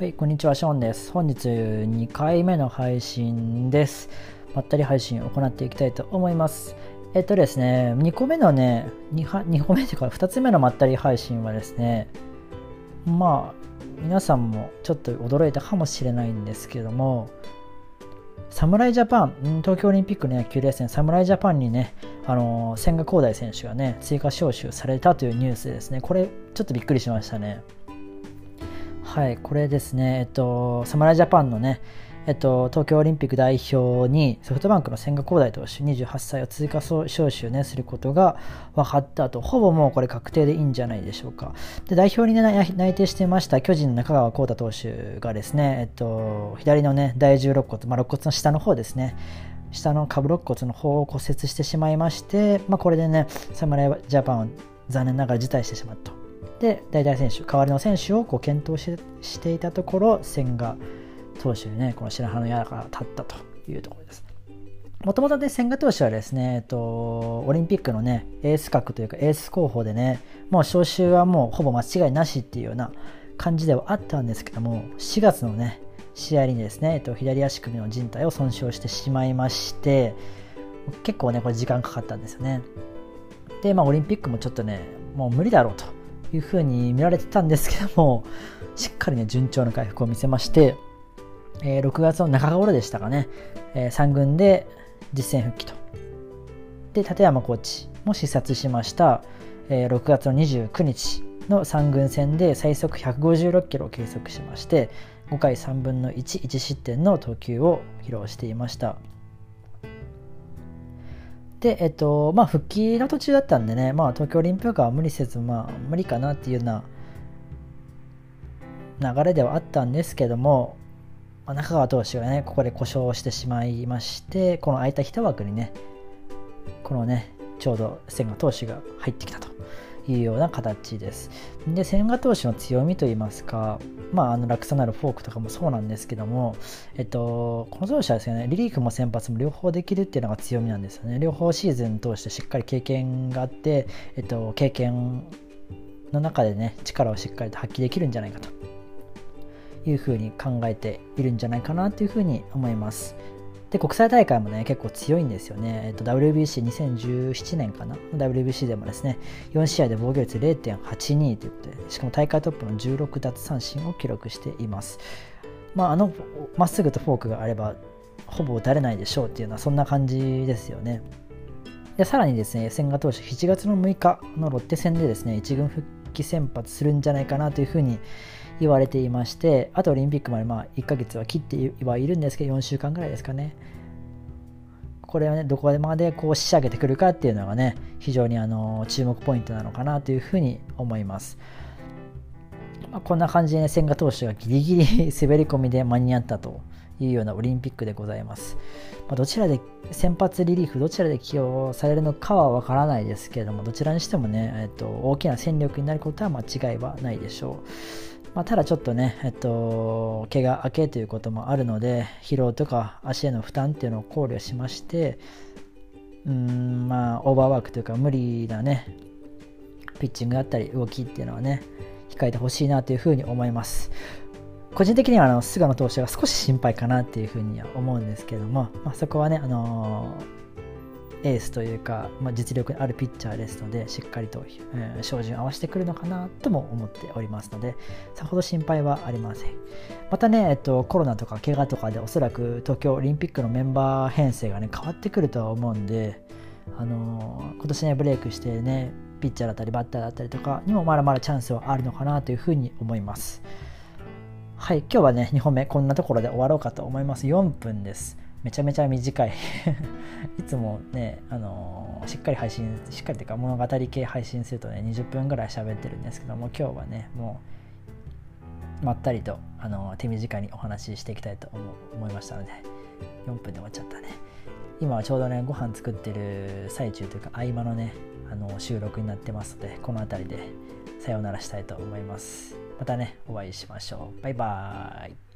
はい、こんにちは、ショーンです。本日2回目の配信です。まったり配信を行っていきたいと思います。えっとですね、2個目のね、2, 2個目というか2つ目のまったり配信はですね、まあ、皆さんもちょっと驚いたかもしれないんですけども、侍ジャパン、東京オリンピックの野球レース侍ジャパンにね、あの千賀滉大選手がね、追加招集されたというニュースですね。これ、ちょっとびっくりしましたね。はい、これですね、えっと、侍ジャパンのね、えっと、東京オリンピック代表にソフトバンクの千賀滉大投手28歳を追加招集、ね、することが分かったと。ほぼもうこれ確定でいいんじゃないでしょうか。で代表に、ね、内定していました巨人の中川幸太投手がですね、えっと、左の、ね、第10肋骨、まあ、肋骨の下の方ですね下の下部肋骨の方を骨折してしまいまして、まあ、これでね侍ジャパンを残念ながら辞退してしまったと。で代替選手代わりの選手をこう検討していたところ千賀投手にねこの白羽の矢が立ったというところです。もともとね千賀投手はですね、えっと、オリンピックのねエース格というかエース候補でねもう招集はもうほぼ間違いなしっていうような感じではあったんですけども4月のね試合にですね、えっと、左足首の靭帯を損傷してしまいまして結構ねこれ時間かかったんですよね。でまあオリンピックもちょっとねもう無理だろうと。いうふうに見られてたんですけども、しっかりね、順調な回復を見せまして、えー、6月の中頃でしたかね、えー、3軍で実戦復帰と。で、立山コーチも視察しました、えー、6月の29日の3軍戦で最速156キロを計測しまして、5回3分の1、1失点の投球を披露していました。で、えっと、まあ、復帰の途中だったんでね、まあ、東京オリンピックは無理せず、まあ、無理かなっていうような流れではあったんですけども、まあ、中川投手がね、ここで故障してしまいまして、この空いた1枠にね、このね、ちょうど千賀投手が入ってきたと。いうような形です。で、千賀投手の強みといいますか、まあ、あの落差のあるフォークとかもそうなんですけども、えっと、この投手はですね、リリーフも先発も両方できるっていうのが強みなんですよね。両方シーズン通してしっかり経験があって、えっと、経験の中でね、力をしっかりと発揮できるんじゃないかというふうに考えているんじゃないかなというふうに思います。で、国際大会もね、結構強いんですよね。えっと、WBC2017 年かな ?WBC でもですね、4試合で防御率0.82ということで、しかも大会トップの16奪三振を記録しています。まあ、あの、まっすぐとフォークがあれば、ほぼ打たれないでしょうっていうのは、そんな感じですよね。で、さらにですね、千賀投手、7月の6日のロッテ戦でですね、1軍復帰先発するんじゃないかなというふうに言われていましてあとオリンピックまでまあ1ヶ月は切ってはいるんですけど4週間ぐらいですかねこれはねどこまでこう仕上げてくるかっていうのがね非常にあの注目ポイントなのかなというふうに思います、まあ、こんな感じで、ね、千賀投手がギリギリ滑り込みで間に合ったというようなオリンピックでございます。まあ、どちらで先発リリーフどちらで起用されるのかはわからないですけれどもどちらにしてもね、えっと、大きな戦力になることは間違いはないでしょう。まあ、ただちょっとね、えっと、怪我明けということもあるので、疲労とか足への負担っていうのを考慮しまして、うん、まあ、オーバーワークというか、無理なね、ピッチングだったり、動きっていうのはね、控えてほしいなというふうに思います。個人的にはあの菅野投手が少し心配かなっていうふうには思うんですけども、まあ、そこはね、あのーエースというか、まあ、実力あるピッチャーですのでしっかりと、えー、照準を合わせてくるのかなとも思っておりますのでさほど心配はありません。またね、えっと、コロナとか怪我とかでおそらく東京オリンピックのメンバー編成がね変わってくるとは思うんであのー、今年ねブレイクしてねピッチャーだったりバッターだったりとかにもまだまだチャンスはあるのかなというふうに思います。はい今日はね2本目こんなところで終わろうかと思います。4分です。めちゃめちゃ短い。いつもね、あのー、しっかり配信しっかりというか物語系配信するとね20分ぐらい喋ってるんですけども今日はねもうまったりと、あのー、手短にお話ししていきたいと思いましたので4分で終わっちゃったね。今はちょうどねご飯作ってる最中というか合間のねあの収録になってますのでこの辺りでさようならしたいと思います。またねお会いしましょう。バイバーイ。